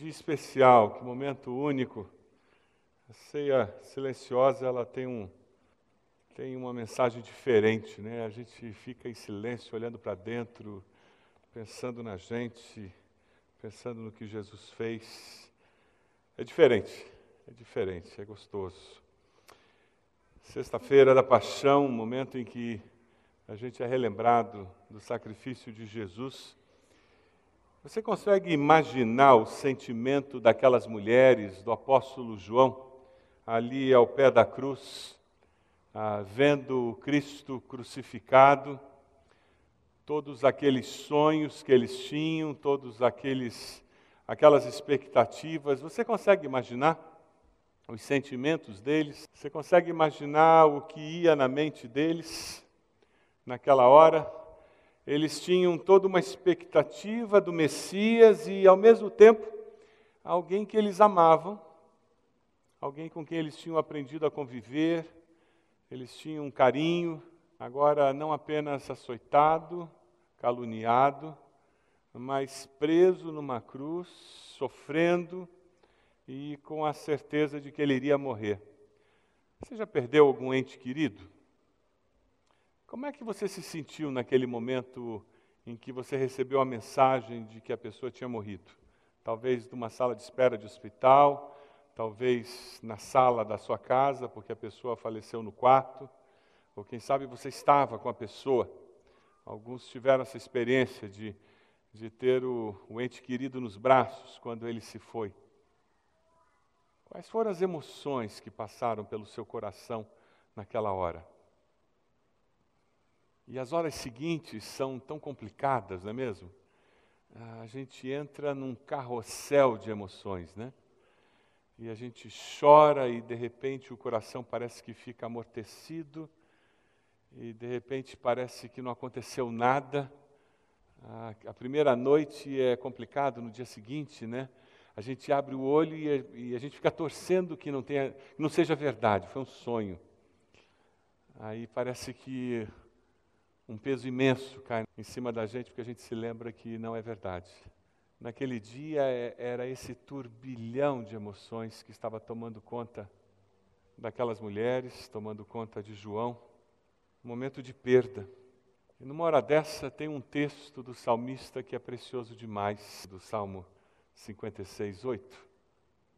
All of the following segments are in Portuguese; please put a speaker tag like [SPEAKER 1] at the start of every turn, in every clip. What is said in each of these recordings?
[SPEAKER 1] Dia especial, que momento único. A ceia silenciosa, ela tem um tem uma mensagem diferente, né? A gente fica em silêncio, olhando para dentro, pensando na gente, pensando no que Jesus fez. É diferente, é diferente, é gostoso. Sexta-feira da Paixão, momento em que a gente é relembrado do sacrifício de Jesus você consegue imaginar o sentimento daquelas mulheres, do apóstolo João, ali ao pé da cruz, ah, vendo Cristo crucificado, todos aqueles sonhos que eles tinham, todos aqueles aquelas expectativas. Você consegue imaginar os sentimentos deles? Você consegue imaginar o que ia na mente deles naquela hora? Eles tinham toda uma expectativa do Messias e, ao mesmo tempo, alguém que eles amavam, alguém com quem eles tinham aprendido a conviver, eles tinham um carinho, agora não apenas açoitado, caluniado, mas preso numa cruz, sofrendo e com a certeza de que ele iria morrer. Você já perdeu algum ente querido? Como é que você se sentiu naquele momento em que você recebeu a mensagem de que a pessoa tinha morrido? Talvez numa sala de espera de hospital, talvez na sala da sua casa, porque a pessoa faleceu no quarto, ou quem sabe você estava com a pessoa. Alguns tiveram essa experiência de, de ter o, o ente querido nos braços quando ele se foi. Quais foram as emoções que passaram pelo seu coração naquela hora? E as horas seguintes são tão complicadas, não é mesmo? A gente entra num carrossel de emoções, né? E a gente chora e de repente o coração parece que fica amortecido, e de repente parece que não aconteceu nada. A, primeira noite é complicado, no dia seguinte, né? A gente abre o olho e a, e a gente fica torcendo que não, tenha, não seja verdade, foi um sonho. Aí parece que um peso imenso cai em cima da gente porque a gente se lembra que não é verdade. Naquele dia é, era esse turbilhão de emoções que estava tomando conta daquelas mulheres, tomando conta de João, um momento de perda. E numa hora dessa tem um texto do salmista que é precioso demais, do Salmo 56, 8.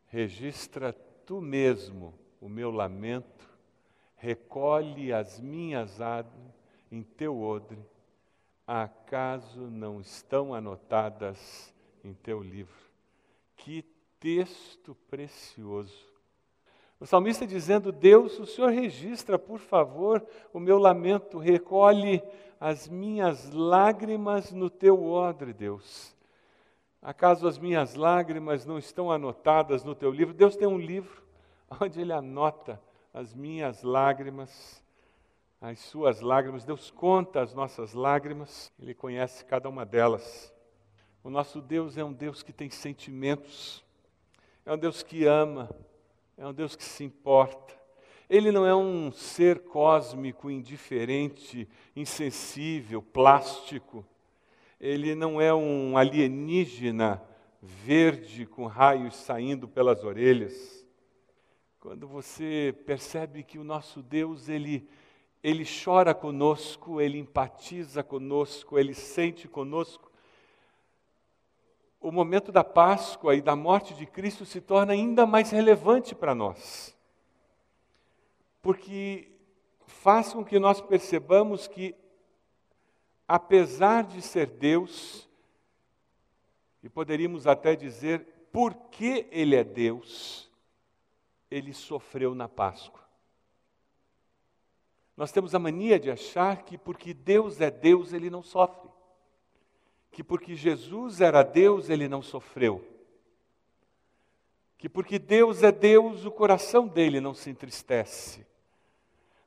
[SPEAKER 1] Registra tu mesmo o meu lamento, recolhe as minhas águas em teu odre, acaso não estão anotadas em teu livro? Que texto precioso! O salmista dizendo: Deus, o Senhor registra, por favor, o meu lamento, recolhe as minhas lágrimas no teu odre, Deus. Acaso as minhas lágrimas não estão anotadas no teu livro? Deus tem um livro onde ele anota as minhas lágrimas as suas lágrimas, Deus conta as nossas lágrimas, Ele conhece cada uma delas. O nosso Deus é um Deus que tem sentimentos, é um Deus que ama, é um Deus que se importa. Ele não é um ser cósmico, indiferente, insensível, plástico. Ele não é um alienígena verde com raios saindo pelas orelhas. Quando você percebe que o nosso Deus, ele ele chora conosco, ele empatiza conosco, ele sente conosco. O momento da Páscoa e da morte de Cristo se torna ainda mais relevante para nós, porque faz com que nós percebamos que, apesar de ser Deus, e poderíamos até dizer, porque Ele é Deus, Ele sofreu na Páscoa. Nós temos a mania de achar que porque Deus é Deus, ele não sofre. Que porque Jesus era Deus, ele não sofreu. Que porque Deus é Deus, o coração dele não se entristece.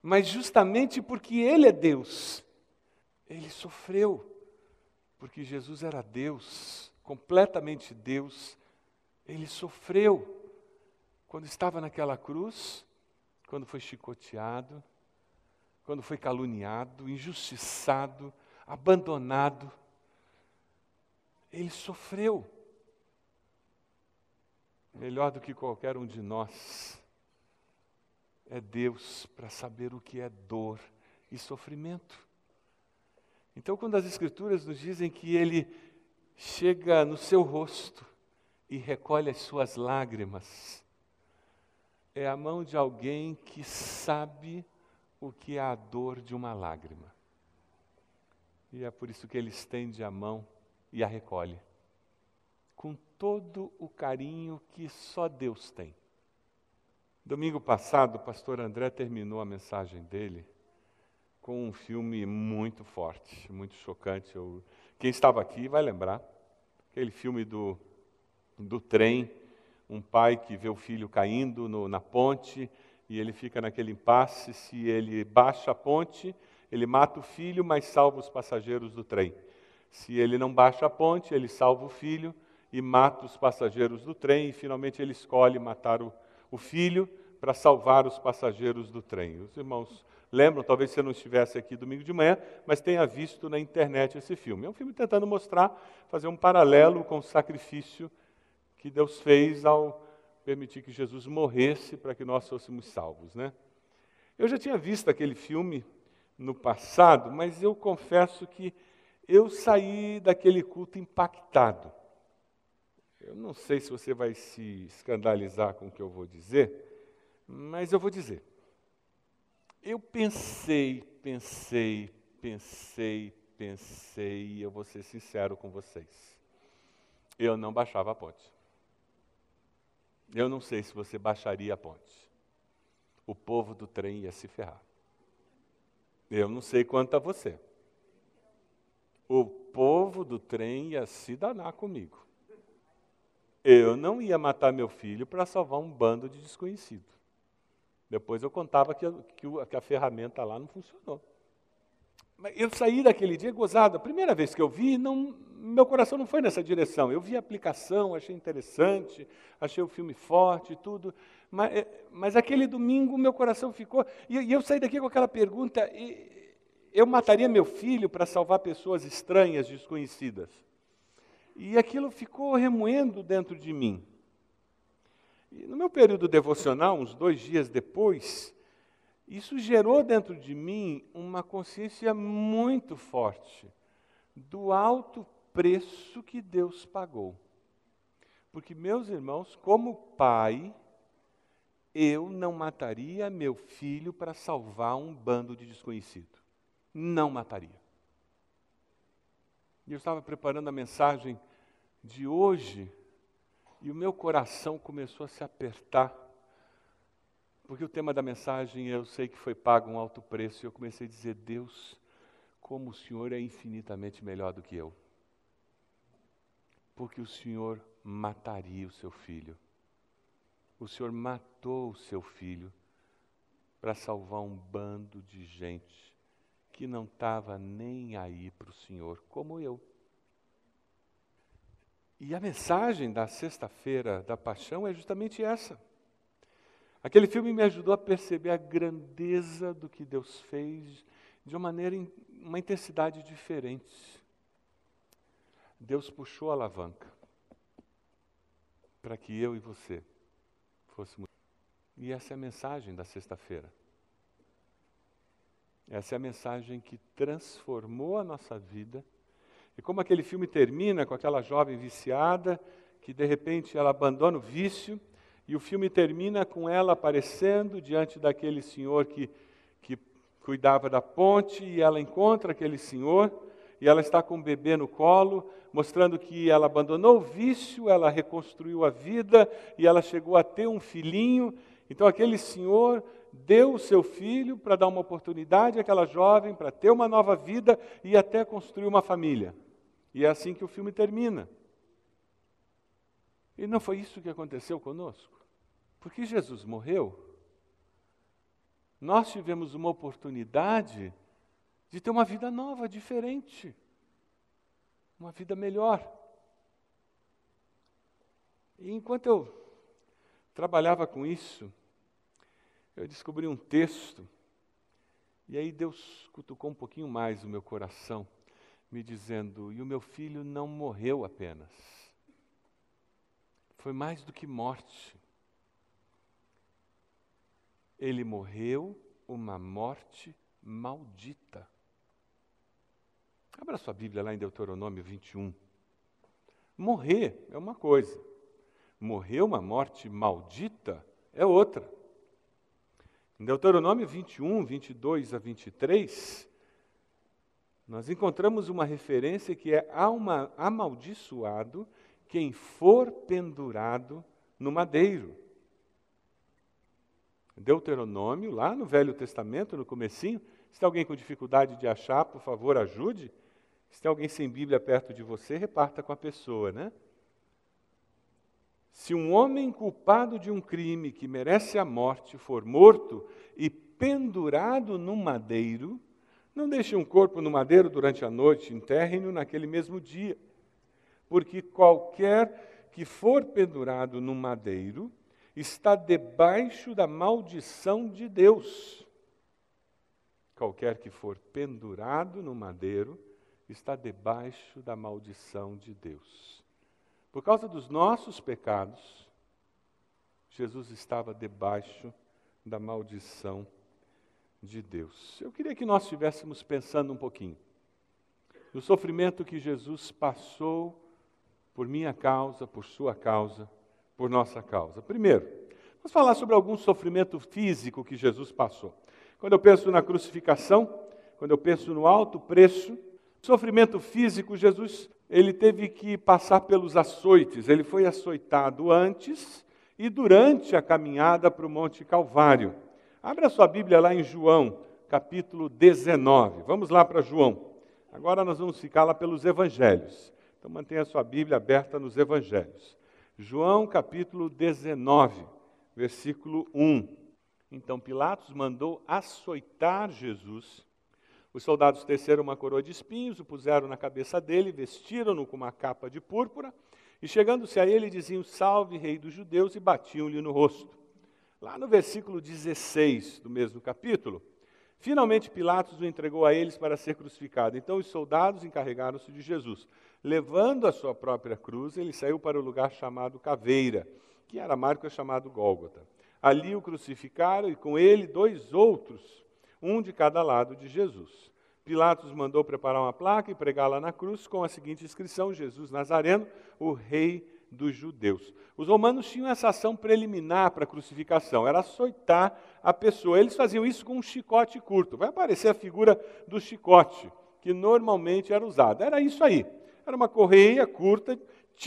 [SPEAKER 1] Mas justamente porque ele é Deus, ele sofreu. Porque Jesus era Deus, completamente Deus, ele sofreu. Quando estava naquela cruz, quando foi chicoteado, quando foi caluniado, injustiçado, abandonado, ele sofreu. melhor do que qualquer um de nós, é Deus para saber o que é dor e sofrimento. Então, quando as Escrituras nos dizem que Ele chega no seu rosto e recolhe as suas lágrimas, é a mão de alguém que sabe o que é a dor de uma lágrima. E é por isso que ele estende a mão e a recolhe, com todo o carinho que só Deus tem. Domingo passado, o pastor André terminou a mensagem dele com um filme muito forte, muito chocante. Eu, quem estava aqui vai lembrar. Aquele filme do, do trem, um pai que vê o filho caindo no, na ponte e ele fica naquele impasse. Se ele baixa a ponte, ele mata o filho, mas salva os passageiros do trem. Se ele não baixa a ponte, ele salva o filho e mata os passageiros do trem. E finalmente ele escolhe matar o, o filho para salvar os passageiros do trem. Os irmãos lembram, talvez você não estivesse aqui domingo de manhã, mas tenha visto na internet esse filme. É um filme tentando mostrar, fazer um paralelo com o sacrifício que Deus fez ao permitir que Jesus morresse para que nós fôssemos salvos, né? Eu já tinha visto aquele filme no passado, mas eu confesso que eu saí daquele culto impactado. Eu não sei se você vai se escandalizar com o que eu vou dizer, mas eu vou dizer. Eu pensei, pensei, pensei, pensei, e eu vou ser sincero com vocês. Eu não baixava a ponte. Eu não sei se você baixaria a ponte. O povo do trem ia se ferrar. Eu não sei quanto a você. O povo do trem ia se danar comigo. Eu não ia matar meu filho para salvar um bando de desconhecidos. Depois eu contava que, que, que a ferramenta lá não funcionou. Eu saí daquele dia gozado. A primeira vez que eu vi, não, meu coração não foi nessa direção. Eu vi a aplicação, achei interessante, achei o filme forte e tudo. Mas, é, mas aquele domingo meu coração ficou. E, e eu saí daqui com aquela pergunta: eu mataria meu filho para salvar pessoas estranhas, desconhecidas? E aquilo ficou remoendo dentro de mim. E no meu período devocional, uns dois dias depois, isso gerou dentro de mim uma consciência muito forte do alto preço que Deus pagou. Porque, meus irmãos, como pai, eu não mataria meu filho para salvar um bando de desconhecido. Não mataria. E eu estava preparando a mensagem de hoje e o meu coração começou a se apertar, porque o tema da mensagem eu sei que foi pago um alto preço, e eu comecei a dizer: Deus, como o Senhor é infinitamente melhor do que eu. Porque o Senhor mataria o seu filho. O Senhor matou o seu filho para salvar um bando de gente que não estava nem aí para o Senhor, como eu. E a mensagem da sexta-feira da paixão é justamente essa. Aquele filme me ajudou a perceber a grandeza do que Deus fez de uma maneira, uma intensidade diferente. Deus puxou a alavanca para que eu e você fôssemos. E essa é a mensagem da sexta-feira. Essa é a mensagem que transformou a nossa vida e como aquele filme termina com aquela jovem viciada, que de repente ela abandona o vício, e o filme termina com ela aparecendo diante daquele senhor que, que cuidava da ponte, e ela encontra aquele senhor, e ela está com o bebê no colo, mostrando que ela abandonou o vício, ela reconstruiu a vida, e ela chegou a ter um filhinho. Então aquele senhor deu o seu filho para dar uma oportunidade àquela jovem, para ter uma nova vida e até construir uma família. E é assim que o filme termina. E não foi isso que aconteceu conosco. Porque Jesus morreu, nós tivemos uma oportunidade de ter uma vida nova, diferente, uma vida melhor. E enquanto eu trabalhava com isso, eu descobri um texto, e aí Deus cutucou um pouquinho mais o meu coração me dizendo: E o meu filho não morreu apenas. Foi mais do que morte. Ele morreu uma morte maldita. Abra sua Bíblia lá em Deuteronômio 21. Morrer é uma coisa, morrer uma morte maldita é outra. Em Deuteronômio 21, 22 a 23, nós encontramos uma referência que é amaldiçoado quem for pendurado no madeiro. Deuteronômio, lá no Velho Testamento, no comecinho, se tem alguém com dificuldade de achar, por favor, ajude. Se tem alguém sem Bíblia perto de você, reparta com a pessoa, né? Se um homem culpado de um crime que merece a morte for morto e pendurado num madeiro, não deixe um corpo no madeiro durante a noite, enterre-no naquele mesmo dia. Porque qualquer que for pendurado no madeiro está debaixo da maldição de Deus. Qualquer que for pendurado no madeiro está debaixo da maldição de Deus. Por causa dos nossos pecados, Jesus estava debaixo da maldição de Deus. Eu queria que nós estivéssemos pensando um pouquinho no sofrimento que Jesus passou por minha causa, por sua causa, por nossa causa. Primeiro, vamos falar sobre algum sofrimento físico que Jesus passou. Quando eu penso na crucificação, quando eu penso no alto preço, sofrimento físico, Jesus ele teve que passar pelos açoites. Ele foi açoitado antes e durante a caminhada para o Monte Calvário. Abra sua Bíblia lá em João, capítulo 19. Vamos lá para João. Agora nós vamos ficar lá pelos evangelhos. Então mantenha a sua Bíblia aberta nos evangelhos. João, capítulo 19, versículo 1. Então Pilatos mandou açoitar Jesus. Os soldados teceram uma coroa de espinhos, o puseram na cabeça dele, vestiram-no com uma capa de púrpura, e chegando-se a ele diziam: Salve, Rei dos Judeus, e batiam-lhe no rosto. Lá no versículo 16 do mesmo capítulo, finalmente Pilatos o entregou a eles para ser crucificado. Então os soldados encarregaram-se de Jesus. Levando a sua própria cruz, ele saiu para o lugar chamado Caveira, que era marca chamado Gólgota. Ali o crucificaram e com ele dois outros, um de cada lado de Jesus. Pilatos mandou preparar uma placa e pregá-la na cruz com a seguinte inscrição: Jesus Nazareno, o Rei dos judeus. Os romanos tinham essa ação preliminar para a crucificação, era açoitar a pessoa. Eles faziam isso com um chicote curto. Vai aparecer a figura do chicote, que normalmente era usado. Era isso aí. Era uma correia curta,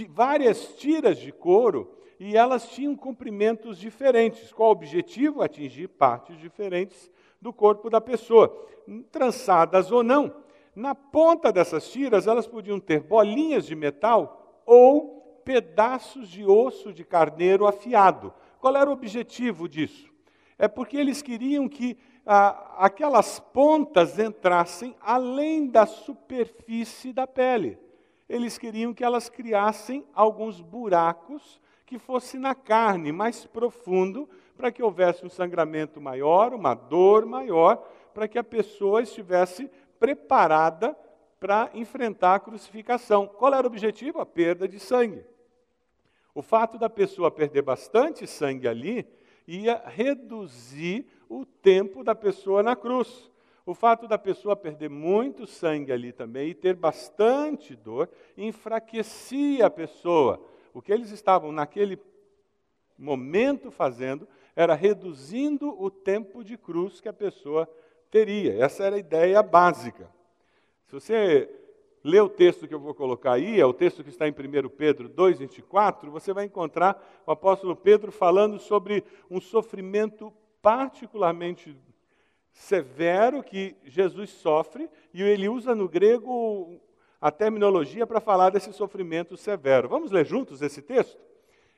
[SPEAKER 1] várias tiras de couro, e elas tinham comprimentos diferentes. Qual o objetivo? Atingir partes diferentes do corpo da pessoa, trançadas ou não. Na ponta dessas tiras, elas podiam ter bolinhas de metal ou pedaços de osso de carneiro afiado. Qual era o objetivo disso? É porque eles queriam que ah, aquelas pontas entrassem além da superfície da pele. Eles queriam que elas criassem alguns buracos que fosse na carne, mais profundo, para que houvesse um sangramento maior, uma dor maior, para que a pessoa estivesse preparada para enfrentar a crucificação. Qual era o objetivo? A perda de sangue. O fato da pessoa perder bastante sangue ali ia reduzir o tempo da pessoa na cruz. O fato da pessoa perder muito sangue ali também e ter bastante dor enfraquecia a pessoa. O que eles estavam naquele momento fazendo era reduzindo o tempo de cruz que a pessoa teria. Essa era a ideia básica. Se você lê o texto que eu vou colocar aí, é o texto que está em 1 Pedro 2,24, você vai encontrar o apóstolo Pedro falando sobre um sofrimento particularmente severo que Jesus sofre, e ele usa no grego a terminologia para falar desse sofrimento severo. Vamos ler juntos esse texto?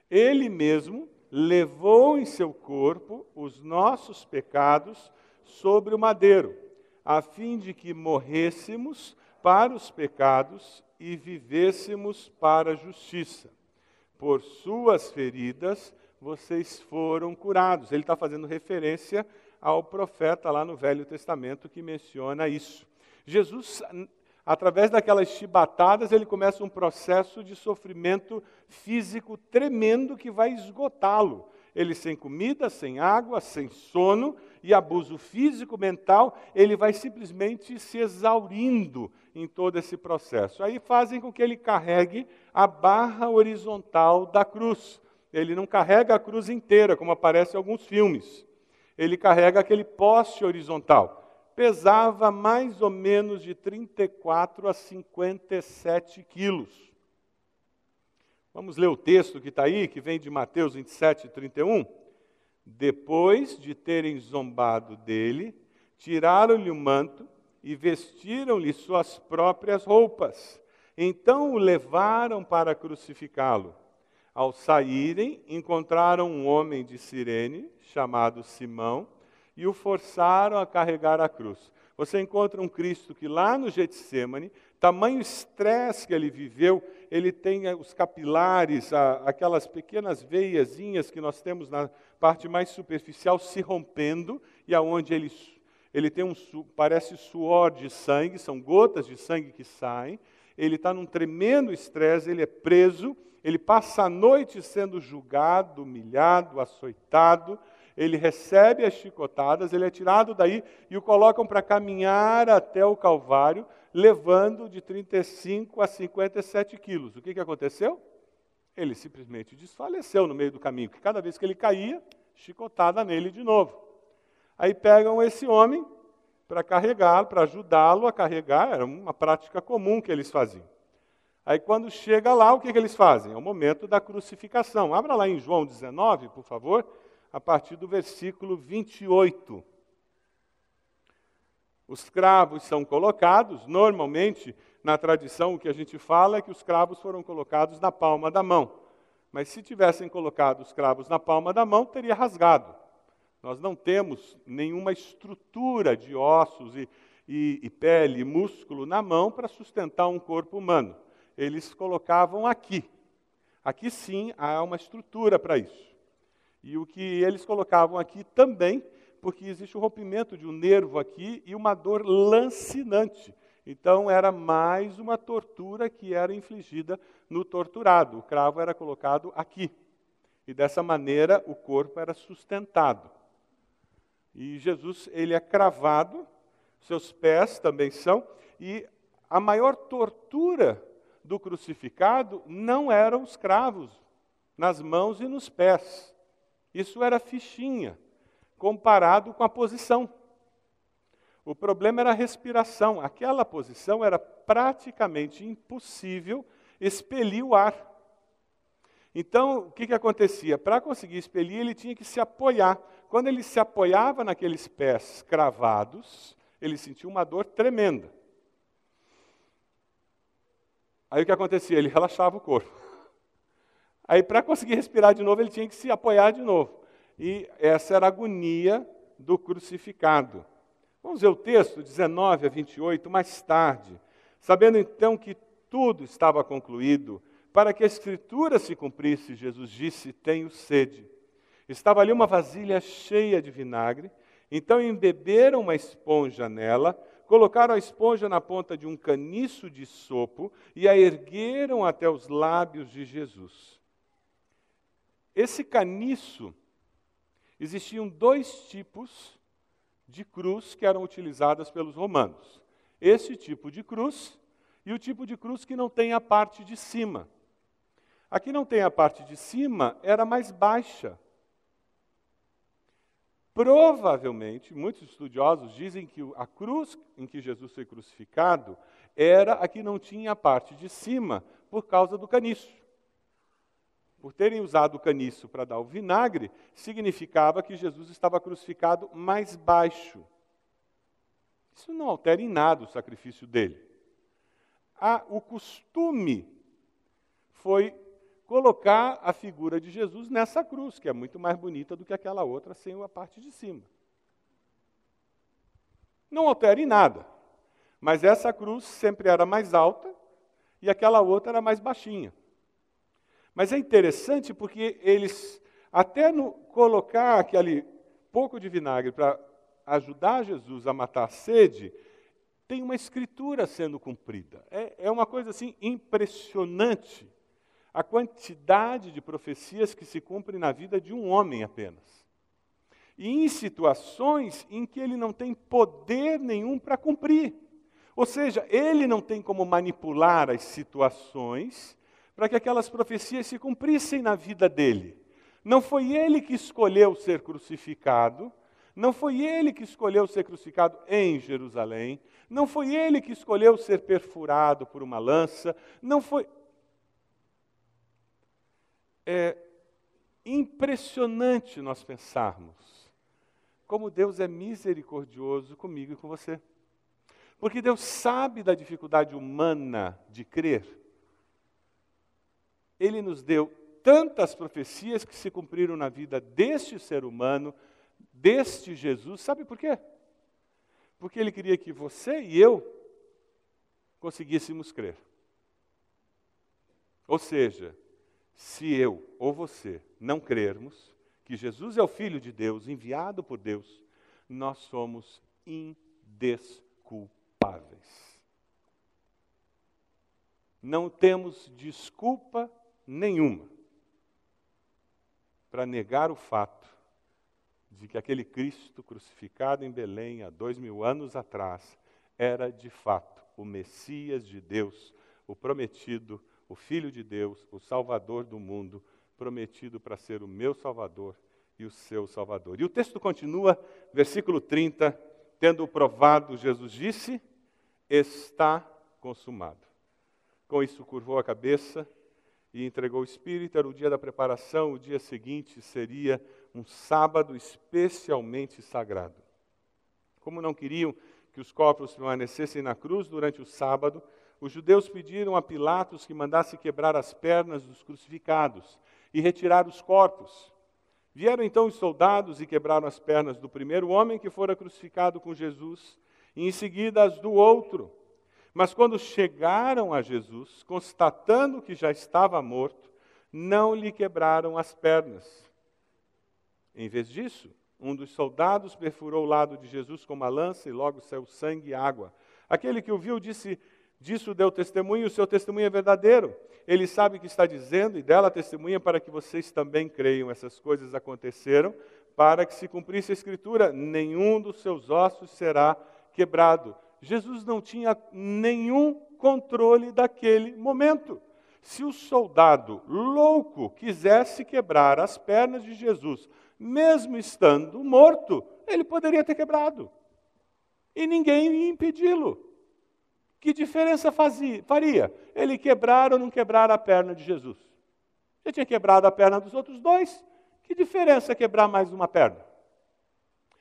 [SPEAKER 1] Ele mesmo levou em seu corpo os nossos pecados sobre o madeiro, a fim de que morrêssemos para os pecados e vivêssemos para a justiça. Por suas feridas vocês foram curados. Ele está fazendo referência ao profeta lá no Velho Testamento que menciona isso. Jesus, através daquelas chibatadas, ele começa um processo de sofrimento físico tremendo que vai esgotá-lo. Ele sem comida, sem água, sem sono e abuso físico, mental, ele vai simplesmente se exaurindo em todo esse processo. Aí fazem com que ele carregue a barra horizontal da cruz. Ele não carrega a cruz inteira, como aparece em alguns filmes. Ele carrega aquele poste horizontal pesava mais ou menos de 34 a 57 quilos. Vamos ler o texto que está aí, que vem de Mateus 27, 31. Depois de terem zombado dele, tiraram-lhe o manto e vestiram-lhe suas próprias roupas. Então o levaram para crucificá-lo. Ao saírem, encontraram um homem de Cirene, chamado Simão, e o forçaram a carregar a cruz. Você encontra um Cristo que lá no Getsemane, tamanho estresse que ele viveu, ele tem os capilares, aquelas pequenas veiazinhas que nós temos na parte mais superficial se rompendo, e aonde ele, ele tem um, parece suor de sangue, são gotas de sangue que saem, ele está num tremendo estresse, ele é preso, ele passa a noite sendo julgado, humilhado, açoitado, ele recebe as chicotadas, ele é tirado daí e o colocam para caminhar até o Calvário, levando de 35 a 57 quilos. O que, que aconteceu? Ele simplesmente desfaleceu no meio do caminho, que cada vez que ele caía, chicotada nele de novo. Aí pegam esse homem para carregá-lo, para ajudá-lo a carregar, era uma prática comum que eles faziam. Aí quando chega lá, o que, que eles fazem? É o momento da crucificação. Abra lá em João 19, por favor a partir do versículo 28. Os cravos são colocados, normalmente, na tradição, o que a gente fala é que os cravos foram colocados na palma da mão. Mas se tivessem colocado os cravos na palma da mão, teria rasgado. Nós não temos nenhuma estrutura de ossos e, e, e pele e músculo na mão para sustentar um corpo humano. Eles colocavam aqui. Aqui sim há uma estrutura para isso. E o que eles colocavam aqui também, porque existe o rompimento de um nervo aqui e uma dor lancinante. Então era mais uma tortura que era infligida no torturado. O cravo era colocado aqui. E dessa maneira o corpo era sustentado. E Jesus, ele é cravado, seus pés também são, e a maior tortura do crucificado não eram os cravos nas mãos e nos pés. Isso era fichinha, comparado com a posição. O problema era a respiração. Aquela posição era praticamente impossível expelir o ar. Então, o que, que acontecia? Para conseguir expelir, ele tinha que se apoiar. Quando ele se apoiava naqueles pés cravados, ele sentia uma dor tremenda. Aí o que acontecia? Ele relaxava o corpo. Aí, para conseguir respirar de novo, ele tinha que se apoiar de novo. E essa era a agonia do crucificado. Vamos ver o texto, 19 a 28, mais tarde. Sabendo então que tudo estava concluído, para que a escritura se cumprisse, Jesus disse: Tenho sede. Estava ali uma vasilha cheia de vinagre. Então embeberam uma esponja nela, colocaram a esponja na ponta de um caniço de sopo e a ergueram até os lábios de Jesus. Esse caniço, existiam dois tipos de cruz que eram utilizadas pelos romanos. Esse tipo de cruz e o tipo de cruz que não tem a parte de cima. A que não tem a parte de cima era mais baixa. Provavelmente, muitos estudiosos dizem que a cruz em que Jesus foi crucificado era a que não tinha a parte de cima, por causa do caniço por terem usado o caniço para dar o vinagre, significava que Jesus estava crucificado mais baixo. Isso não altera em nada o sacrifício dele. Ah, o costume foi colocar a figura de Jesus nessa cruz, que é muito mais bonita do que aquela outra sem a parte de cima. Não altera em nada, mas essa cruz sempre era mais alta e aquela outra era mais baixinha. Mas é interessante porque eles, até no colocar aquele pouco de vinagre para ajudar Jesus a matar a sede, tem uma escritura sendo cumprida. É, é uma coisa assim impressionante a quantidade de profecias que se cumprem na vida de um homem apenas. E em situações em que ele não tem poder nenhum para cumprir. Ou seja, ele não tem como manipular as situações para que aquelas profecias se cumprissem na vida dele. Não foi ele que escolheu ser crucificado, não foi ele que escolheu ser crucificado em Jerusalém, não foi ele que escolheu ser perfurado por uma lança, não foi. É impressionante nós pensarmos como Deus é misericordioso comigo e com você. Porque Deus sabe da dificuldade humana de crer. Ele nos deu tantas profecias que se cumpriram na vida deste ser humano, deste Jesus. Sabe por quê? Porque ele queria que você e eu conseguíssemos crer. Ou seja, se eu ou você não crermos que Jesus é o Filho de Deus, enviado por Deus, nós somos indesculpáveis. Não temos desculpa nenhuma para negar o fato de que aquele Cristo crucificado em Belém há dois mil anos atrás era de fato o Messias de Deus, o prometido, o Filho de Deus, o Salvador do mundo, prometido para ser o meu Salvador e o seu Salvador. E o texto continua, versículo 30, tendo provado, Jesus disse: Está consumado. Com isso, curvou a cabeça e entregou o Espírito. Era o dia da preparação, o dia seguinte seria um sábado especialmente sagrado. Como não queriam que os corpos permanecessem na cruz durante o sábado, os judeus pediram a Pilatos que mandasse quebrar as pernas dos crucificados e retirar os corpos. Vieram então os soldados e quebraram as pernas do primeiro homem que fora crucificado com Jesus, e em seguida as do outro. Mas quando chegaram a Jesus, constatando que já estava morto, não lhe quebraram as pernas. Em vez disso, um dos soldados perfurou o lado de Jesus com uma lança e logo saiu sangue e água. Aquele que o viu disse: Disso deu testemunho, o seu testemunho é verdadeiro. Ele sabe o que está dizendo e dela testemunha para que vocês também creiam. Essas coisas aconteceram para que se cumprisse a Escritura: nenhum dos seus ossos será quebrado. Jesus não tinha nenhum controle daquele momento. Se o soldado louco quisesse quebrar as pernas de Jesus, mesmo estando morto, ele poderia ter quebrado. E ninguém ia impedi-lo. Que diferença fazia, faria ele quebrar ou não quebrar a perna de Jesus? Já tinha quebrado a perna dos outros dois, que diferença quebrar mais uma perna?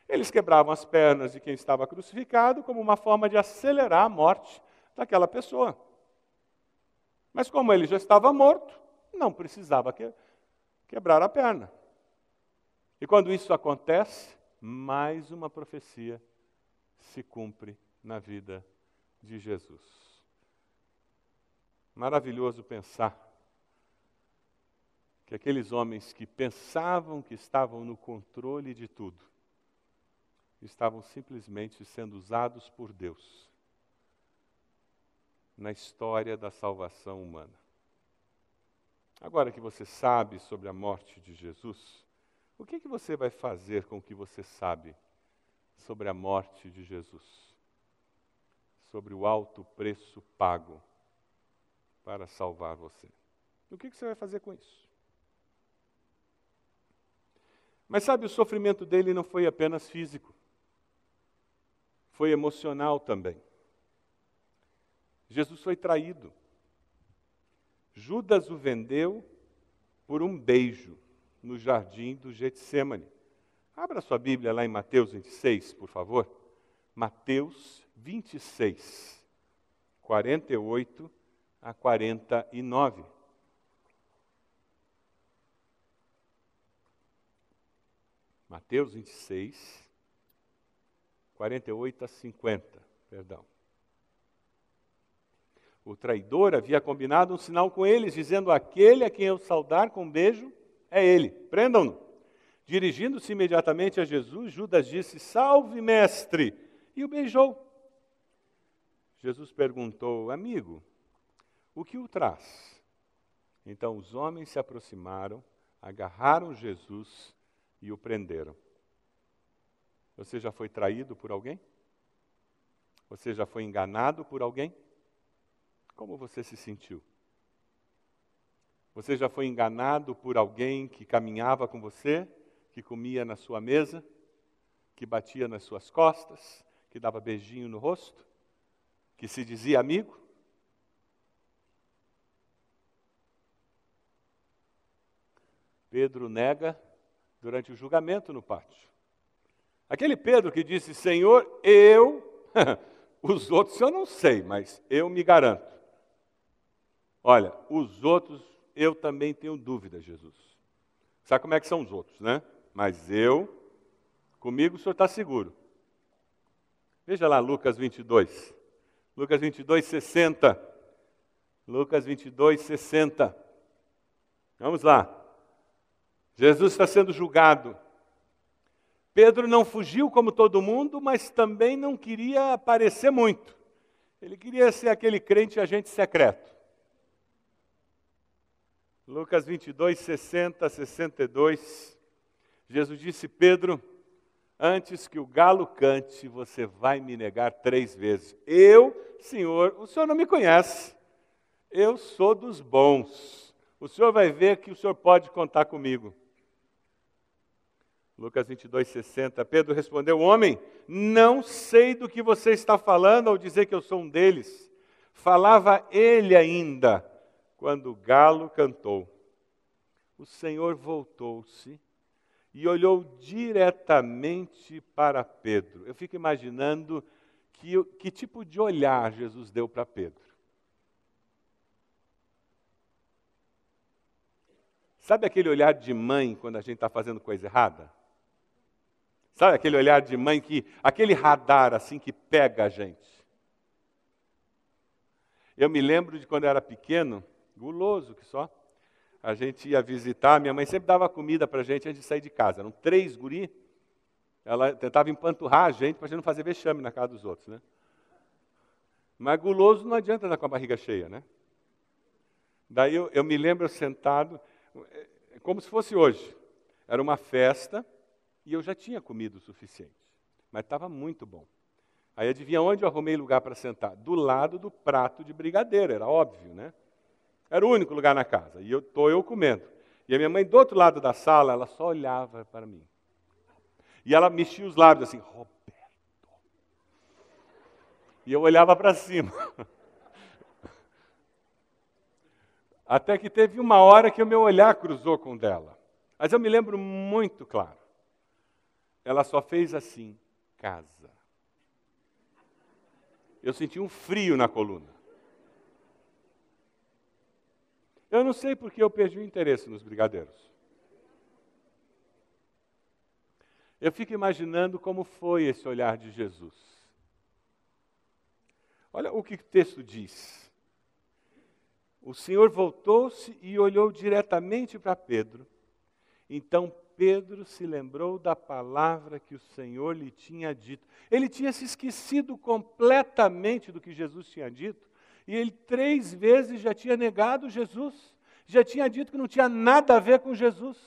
[SPEAKER 1] Eles quebravam as pernas de quem estava crucificado como uma forma de acelerar a morte daquela pessoa. Mas como ele já estava morto, não precisava que, quebrar a perna. E quando isso acontece, mais uma profecia se cumpre na vida de Jesus. Maravilhoso pensar que aqueles homens que pensavam que estavam no controle de tudo, estavam simplesmente sendo usados por Deus na história da salvação humana. Agora que você sabe sobre a morte de Jesus, o que, que você vai fazer com o que você sabe sobre a morte de Jesus? Sobre o alto preço pago para salvar você? O que, que você vai fazer com isso? Mas sabe, o sofrimento dele não foi apenas físico foi emocional também. Jesus foi traído. Judas o vendeu por um beijo no jardim do Getsemane. Abra sua Bíblia lá em Mateus 26, por favor. Mateus 26, 48 a 49. Mateus 26, 48 a 50, perdão. O traidor havia combinado um sinal com eles, dizendo: Aquele a quem eu saudar com um beijo é ele. Prendam-no. Dirigindo-se imediatamente a Jesus, Judas disse: Salve, mestre! E o beijou. Jesus perguntou: Amigo, o que o traz? Então os homens se aproximaram, agarraram Jesus e o prenderam. Você já foi traído por alguém? Você já foi enganado por alguém? Como você se sentiu? Você já foi enganado por alguém que caminhava com você, que comia na sua mesa, que batia nas suas costas, que dava beijinho no rosto, que se dizia amigo? Pedro nega durante o julgamento no pátio. Aquele Pedro que disse: Senhor, eu, os outros eu não sei, mas eu me garanto. Olha, os outros eu também tenho dúvida, Jesus. Sabe como é que são os outros, né? Mas eu, comigo o senhor está seguro. Veja lá Lucas 22. Lucas 22, 60. Lucas 22, 60. Vamos lá. Jesus está sendo julgado. Pedro não fugiu como todo mundo, mas também não queria aparecer muito. Ele queria ser aquele crente agente secreto. Lucas 22, 60, 62. Jesus disse: Pedro, antes que o galo cante, você vai me negar três vezes. Eu, Senhor, o Senhor não me conhece. Eu sou dos bons. O Senhor vai ver que o Senhor pode contar comigo. Lucas 22, 60. Pedro respondeu: Homem, não sei do que você está falando ao dizer que eu sou um deles. Falava ele ainda quando o galo cantou. O Senhor voltou-se e olhou diretamente para Pedro. Eu fico imaginando que, que tipo de olhar Jesus deu para Pedro. Sabe aquele olhar de mãe quando a gente está fazendo coisa errada? Sabe aquele olhar de mãe que, aquele radar assim que pega a gente. Eu me lembro de quando eu era pequeno, guloso que só, a gente ia visitar, minha mãe sempre dava comida para a gente antes de sair de casa. Eram três guri, ela tentava empanturrar a gente para a gente não fazer vexame na casa dos outros, né? Mas guloso não adianta estar com a barriga cheia, né? Daí eu, eu me lembro sentado, é, como se fosse hoje. Era uma festa, e eu já tinha comido o suficiente, mas estava muito bom. Aí adivinha onde eu arrumei lugar para sentar? Do lado do prato de brigadeiro, era óbvio, né? Era o único lugar na casa, e eu estou eu comendo. E a minha mãe, do outro lado da sala, ela só olhava para mim. E ela mexia os lábios assim, Roberto. E eu olhava para cima. Até que teve uma hora que o meu olhar cruzou com o dela. Mas eu me lembro muito claro. Ela só fez assim, casa. Eu senti um frio na coluna. Eu não sei porque eu perdi o interesse nos brigadeiros. Eu fico imaginando como foi esse olhar de Jesus. Olha o que o texto diz. O Senhor voltou-se e olhou diretamente para Pedro. Então Pedro se lembrou da palavra que o Senhor lhe tinha dito. Ele tinha se esquecido completamente do que Jesus tinha dito, e ele três vezes já tinha negado Jesus, já tinha dito que não tinha nada a ver com Jesus.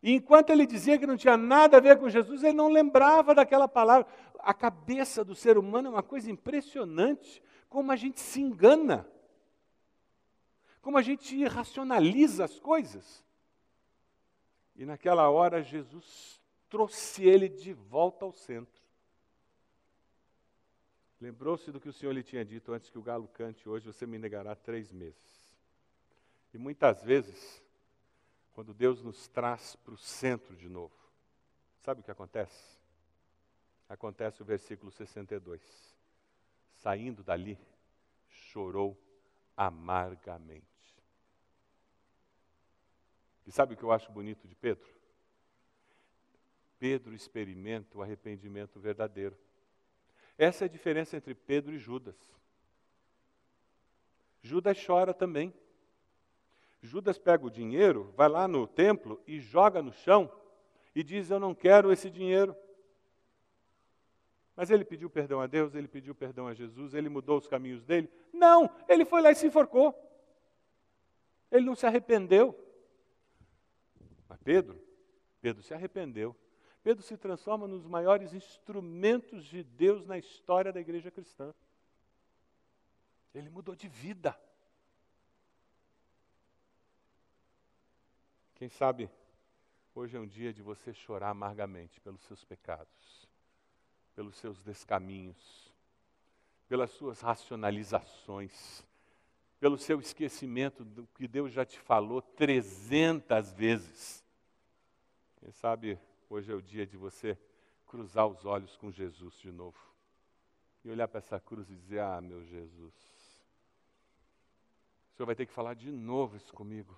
[SPEAKER 1] E enquanto ele dizia que não tinha nada a ver com Jesus, ele não lembrava daquela palavra. A cabeça do ser humano é uma coisa impressionante, como a gente se engana, como a gente racionaliza as coisas. E naquela hora Jesus trouxe ele de volta ao centro. Lembrou-se do que o Senhor lhe tinha dito antes que o galo cante, hoje você me negará três meses. E muitas vezes, quando Deus nos traz para o centro de novo, sabe o que acontece? Acontece o versículo 62. Saindo dali, chorou amargamente. E sabe o que eu acho bonito de Pedro? Pedro experimenta o arrependimento verdadeiro. Essa é a diferença entre Pedro e Judas. Judas chora também. Judas pega o dinheiro, vai lá no templo e joga no chão e diz: Eu não quero esse dinheiro. Mas ele pediu perdão a Deus, ele pediu perdão a Jesus, ele mudou os caminhos dele? Não, ele foi lá e se enforcou. Ele não se arrependeu. Mas Pedro, Pedro se arrependeu. Pedro se transforma nos maiores instrumentos de Deus na história da igreja cristã. Ele mudou de vida. Quem sabe hoje é um dia de você chorar amargamente pelos seus pecados, pelos seus descaminhos, pelas suas racionalizações, pelo seu esquecimento do que Deus já te falou trezentas vezes. Quem sabe hoje é o dia de você cruzar os olhos com Jesus de novo e olhar para essa cruz e dizer: Ah, meu Jesus, o Senhor vai ter que falar de novo isso comigo.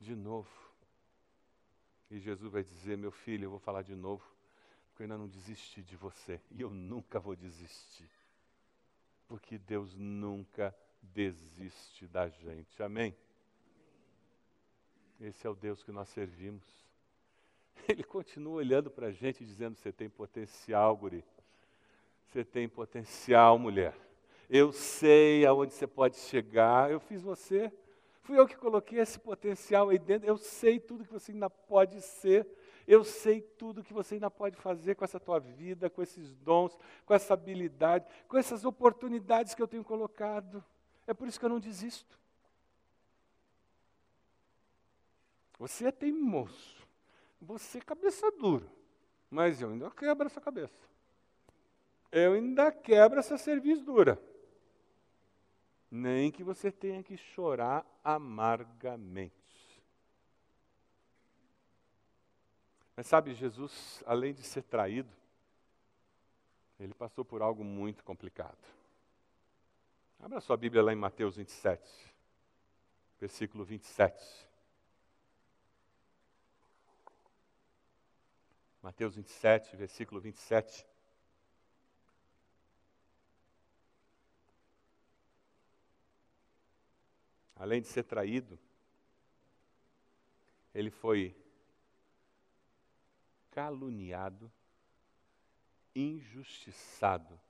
[SPEAKER 1] De novo. E Jesus vai dizer: Meu filho, eu vou falar de novo, porque eu ainda não desisti de você e eu nunca vou desistir. Porque Deus nunca desiste da gente. Amém? Esse é o Deus que nós servimos. Ele continua olhando para a gente dizendo: Você tem potencial, guri. Você tem potencial, mulher. Eu sei aonde você pode chegar. Eu fiz você. Fui eu que coloquei esse potencial aí dentro. Eu sei tudo que você ainda pode ser. Eu sei tudo que você ainda pode fazer com essa tua vida, com esses dons, com essa habilidade, com essas oportunidades que eu tenho colocado. É por isso que eu não desisto. Você é teimoso. Você é cabeça dura. Mas eu ainda quebro essa cabeça. Eu ainda quebro essa serviço dura. Nem que você tenha que chorar amargamente. Mas sabe, Jesus, além de ser traído, ele passou por algo muito complicado. Abra sua Bíblia lá em Mateus 27, versículo 27. Mateus 27, versículo 27. Além de ser traído, ele foi caluniado, injustiçado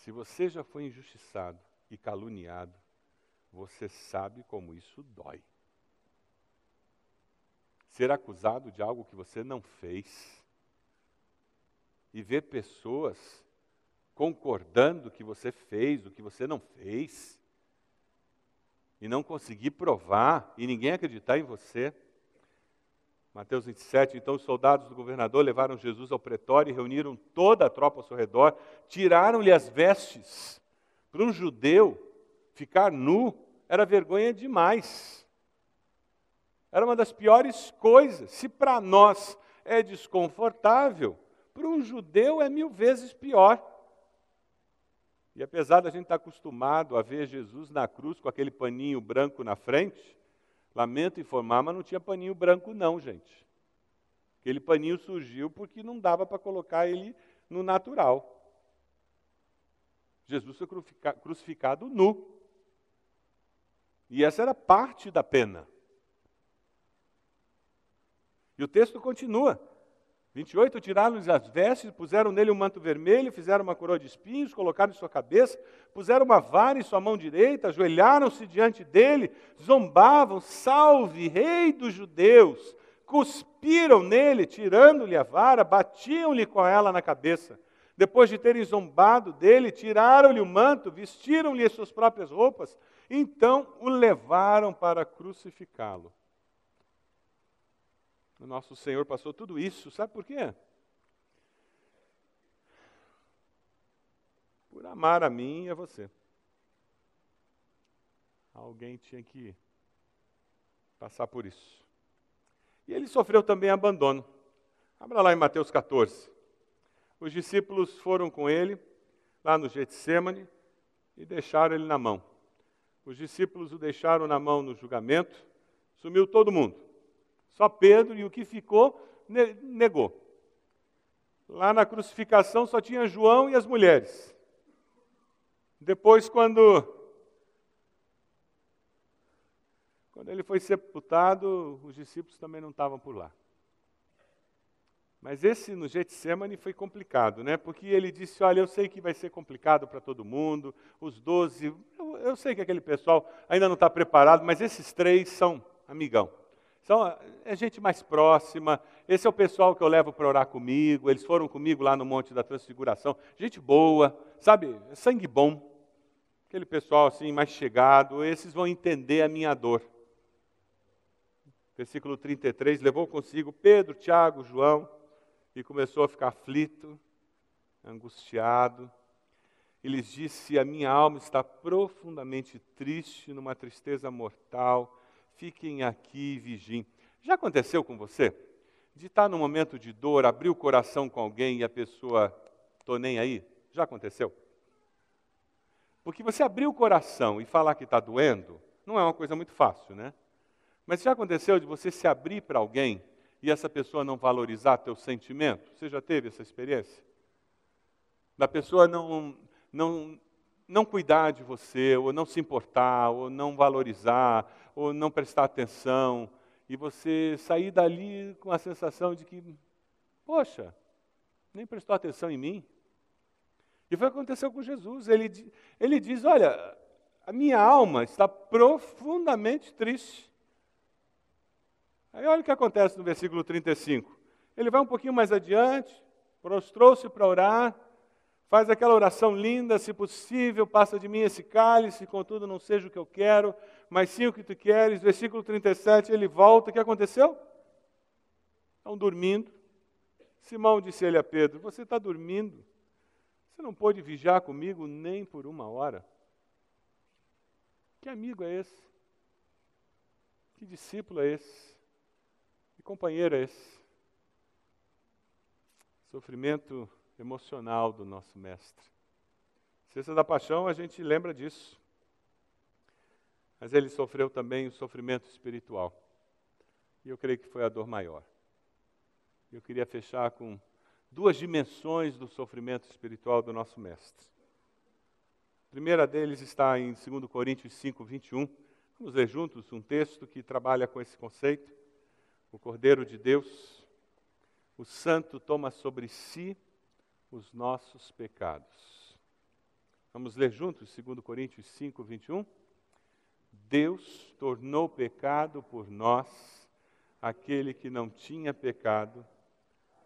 [SPEAKER 1] se você já foi injustiçado e caluniado, você sabe como isso dói. Ser acusado de algo que você não fez e ver pessoas concordando que você fez, o que você não fez, e não conseguir provar e ninguém acreditar em você. Mateus 27, então os soldados do governador levaram Jesus ao pretório e reuniram toda a tropa ao seu redor, tiraram-lhe as vestes. Para um judeu, ficar nu era vergonha demais. Era uma das piores coisas. Se para nós é desconfortável, para um judeu é mil vezes pior. E apesar da gente estar acostumado a ver Jesus na cruz com aquele paninho branco na frente, Lamento informar, mas não tinha paninho branco, não, gente. Aquele paninho surgiu porque não dava para colocar ele no natural. Jesus foi crucificado nu. E essa era parte da pena. E o texto continua. 28, tiraram-lhes as vestes, puseram nele um manto vermelho, fizeram uma coroa de espinhos, colocaram em sua cabeça, puseram uma vara em sua mão direita, ajoelharam-se diante dele, zombavam, salve, rei dos judeus, cuspiram nele, tirando-lhe a vara, batiam-lhe com ela na cabeça. Depois de terem zombado dele, tiraram-lhe o manto, vestiram-lhe as suas próprias roupas, então o levaram para crucificá-lo. O nosso Senhor passou tudo isso, sabe por quê? Por amar a mim e a você. Alguém tinha que passar por isso. E ele sofreu também abandono. Abra lá em Mateus 14. Os discípulos foram com ele, lá no Getsemane, e deixaram ele na mão. Os discípulos o deixaram na mão no julgamento, sumiu todo mundo. Só Pedro e o que ficou negou. Lá na crucificação só tinha João e as mulheres. Depois, quando quando ele foi sepultado, os discípulos também não estavam por lá. Mas esse no Getsemane foi complicado, né? Porque ele disse: Olha, eu sei que vai ser complicado para todo mundo, os doze, eu, eu, sei que aquele pessoal ainda não está preparado, mas esses três são amigão. São é gente mais próxima. Esse é o pessoal que eu levo para orar comigo. Eles foram comigo lá no Monte da Transfiguração. Gente boa, sabe? Sangue bom. Aquele pessoal assim mais chegado. Esses vão entender a minha dor. Versículo 33, levou consigo Pedro, Tiago, João e começou a ficar aflito, angustiado. E lhes disse: A minha alma está profundamente triste, numa tristeza mortal. Fiquem aqui e vigiem. Já aconteceu com você? De estar num momento de dor, abrir o coração com alguém e a pessoa, estou nem aí? Já aconteceu? Porque você abrir o coração e falar que está doendo, não é uma coisa muito fácil, né? Mas já aconteceu de você se abrir para alguém e essa pessoa não valorizar teu sentimento? Você já teve essa experiência? Da pessoa não, não, não cuidar de você, ou não se importar, ou não valorizar, ou não prestar atenção, e você sair dali com a sensação de que, poxa, nem prestou atenção em mim. E foi o que aconteceu com Jesus. Ele, ele diz: Olha, a minha alma está profundamente triste. Aí olha o que acontece no versículo 35. Ele vai um pouquinho mais adiante, prostrou-se para orar, faz aquela oração linda, se possível, passa de mim esse cálice, contudo não seja o que eu quero, mas sim o que tu queres. Versículo 37, ele volta, o que aconteceu? Estão dormindo. Simão disse ele a Pedro: Você está dormindo? Você não pôde vigiar comigo nem por uma hora? Que amigo é esse? Que discípulo é esse? Que companheiro é esse? Sofrimento emocional do nosso Mestre. Cesta da Paixão, a gente lembra disso. Mas ele sofreu também o sofrimento espiritual. E eu creio que foi a dor maior. Eu queria fechar com duas dimensões do sofrimento espiritual do nosso Mestre. A primeira deles está em 2 Coríntios 5, 21. Vamos ler juntos um texto que trabalha com esse conceito o Cordeiro de Deus, o Santo toma sobre si os nossos pecados. Vamos ler juntos 2 Coríntios 5, 21? Deus tornou pecado por nós aquele que não tinha pecado,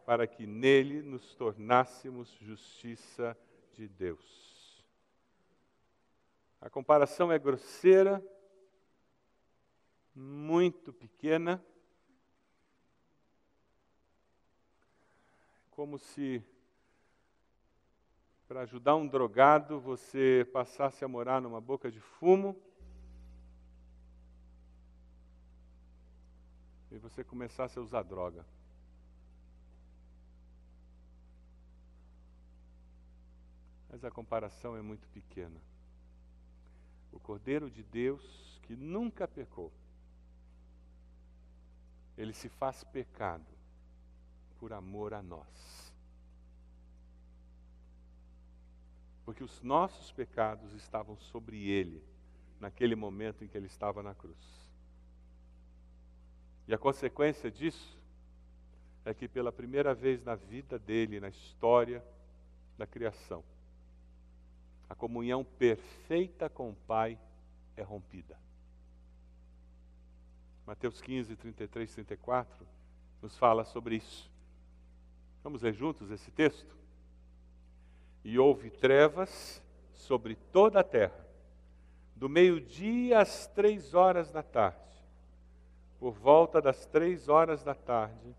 [SPEAKER 1] para que nele nos tornássemos justiça de Deus. A comparação é grosseira, muito pequena, como se para ajudar um drogado você passasse a morar numa boca de fumo e você começasse a usar droga. Mas a comparação é muito pequena. O Cordeiro de Deus, que nunca pecou, ele se faz pecado por amor a nós. Porque os nossos pecados estavam sobre ele, naquele momento em que ele estava na cruz. E a consequência disso é que pela primeira vez na vida dele, na história da criação, a comunhão perfeita com o Pai é rompida. Mateus 15, 33, 34 nos fala sobre isso. Vamos ler juntos esse texto? E houve trevas sobre toda a terra, do meio-dia às três horas da tarde. Por volta das três horas da tarde,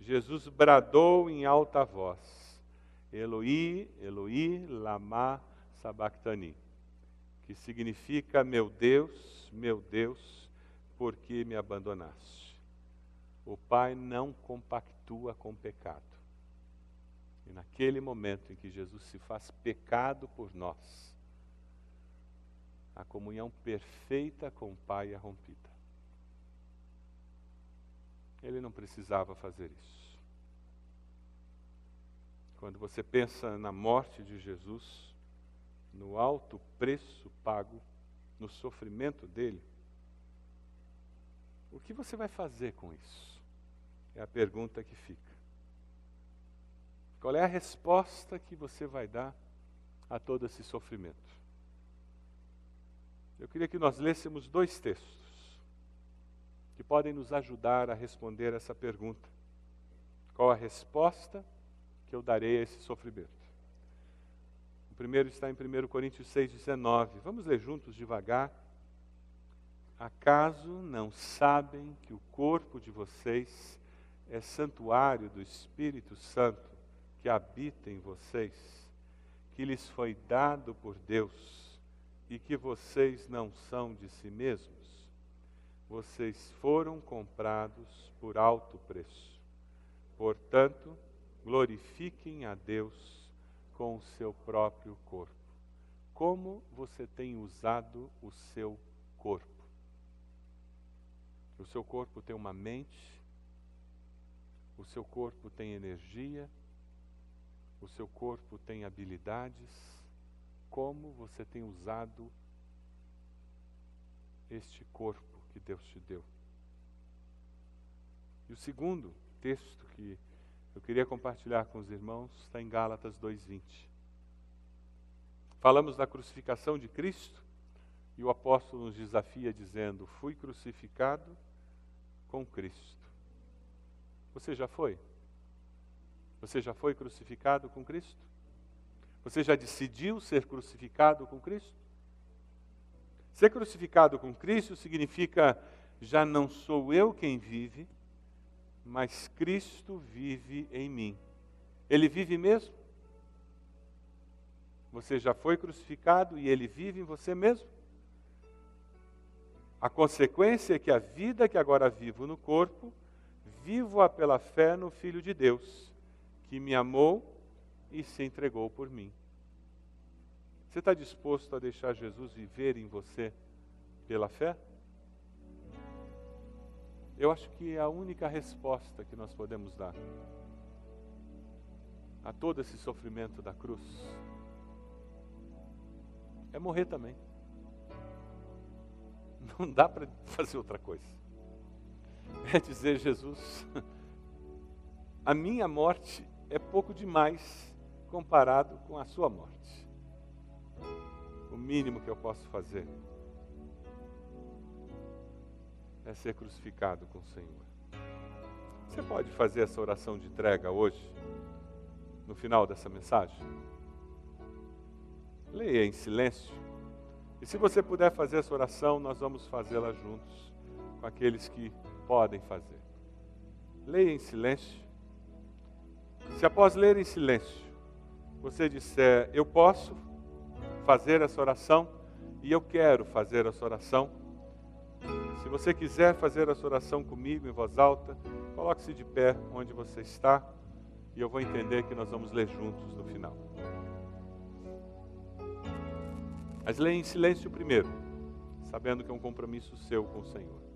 [SPEAKER 1] Jesus bradou em alta voz: Eloi, Eloi, lama sabachthani, que significa: Meu Deus, meu Deus, por que me abandonaste? O Pai não compactua com pecado. E naquele momento em que Jesus se faz pecado por nós, a comunhão perfeita com o Pai é rompida. Ele não precisava fazer isso. Quando você pensa na morte de Jesus, no alto preço pago, no sofrimento dele, o que você vai fazer com isso? É a pergunta que fica. Qual é a resposta que você vai dar a todo esse sofrimento? Eu queria que nós lêssemos dois textos que podem nos ajudar a responder essa pergunta. Qual a resposta que eu darei a esse sofrimento? O primeiro está em 1 Coríntios 6,19. Vamos ler juntos devagar. Acaso não sabem que o corpo de vocês é santuário do Espírito Santo que habita em vocês, que lhes foi dado por Deus e que vocês não são de si mesmos? Vocês foram comprados por alto preço. Portanto, glorifiquem a Deus com o seu próprio corpo. Como você tem usado o seu corpo? O seu corpo tem uma mente, o seu corpo tem energia, o seu corpo tem habilidades. Como você tem usado este corpo que Deus te deu? E o segundo texto que eu queria compartilhar com os irmãos está em Gálatas 2:20. Falamos da crucificação de Cristo e o apóstolo nos desafia dizendo: Fui crucificado com Cristo. Você já foi? Você já foi crucificado com Cristo? Você já decidiu ser crucificado com Cristo? Ser crucificado com Cristo significa já não sou eu quem vive, mas Cristo vive em mim. Ele vive mesmo? Você já foi crucificado e ele vive em você mesmo? A consequência é que a vida que agora vivo no corpo, vivo-a pela fé no Filho de Deus, que me amou e se entregou por mim. Você está disposto a deixar Jesus viver em você pela fé? Eu acho que é a única resposta que nós podemos dar a todo esse sofrimento da cruz é morrer também. Não dá para fazer outra coisa. É dizer, Jesus, a minha morte é pouco demais comparado com a sua morte. O mínimo que eu posso fazer é ser crucificado com o Senhor. Você pode fazer essa oração de entrega hoje, no final dessa mensagem? Leia em silêncio e se você puder fazer essa oração, nós vamos fazê-la juntos com aqueles que podem fazer. Leia em silêncio. Se após ler em silêncio, você disser, eu posso fazer essa oração e eu quero fazer essa oração. Se você quiser fazer essa oração comigo em voz alta, coloque-se de pé onde você está e eu vou entender que nós vamos ler juntos no final. Mas leia em silêncio primeiro, sabendo que é um compromisso seu com o Senhor.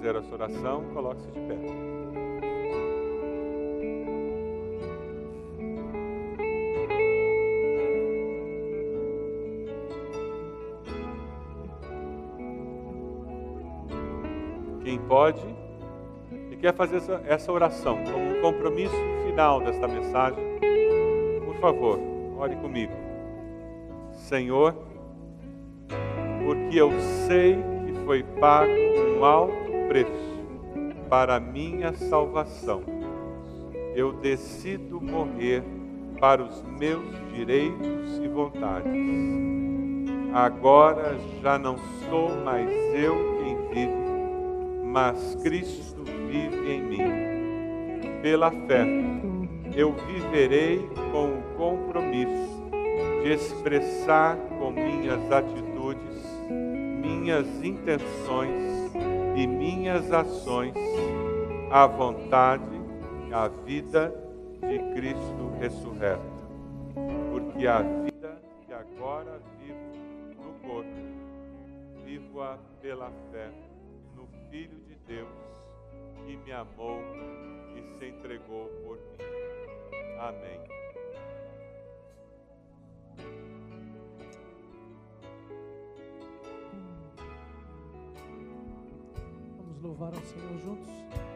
[SPEAKER 1] Fazer essa oração, coloque-se de pé. Quem pode e quer fazer essa, oração como um compromisso final desta mensagem, por favor, ore comigo. Senhor, porque eu sei foi pago um alto preço para a minha salvação. Eu decido morrer para os meus direitos e vontades. Agora já não sou mais eu quem vive, mas Cristo vive em mim. Pela fé, eu viverei com o compromisso de expressar com minhas atitudes minhas intenções e minhas ações à vontade, à vida de Cristo ressurreto. Porque a vida que agora vivo no corpo, vivo-a pela fé no Filho de Deus que me amou e se entregou por mim. Amém.
[SPEAKER 2] Louvar ao Senhor juntos.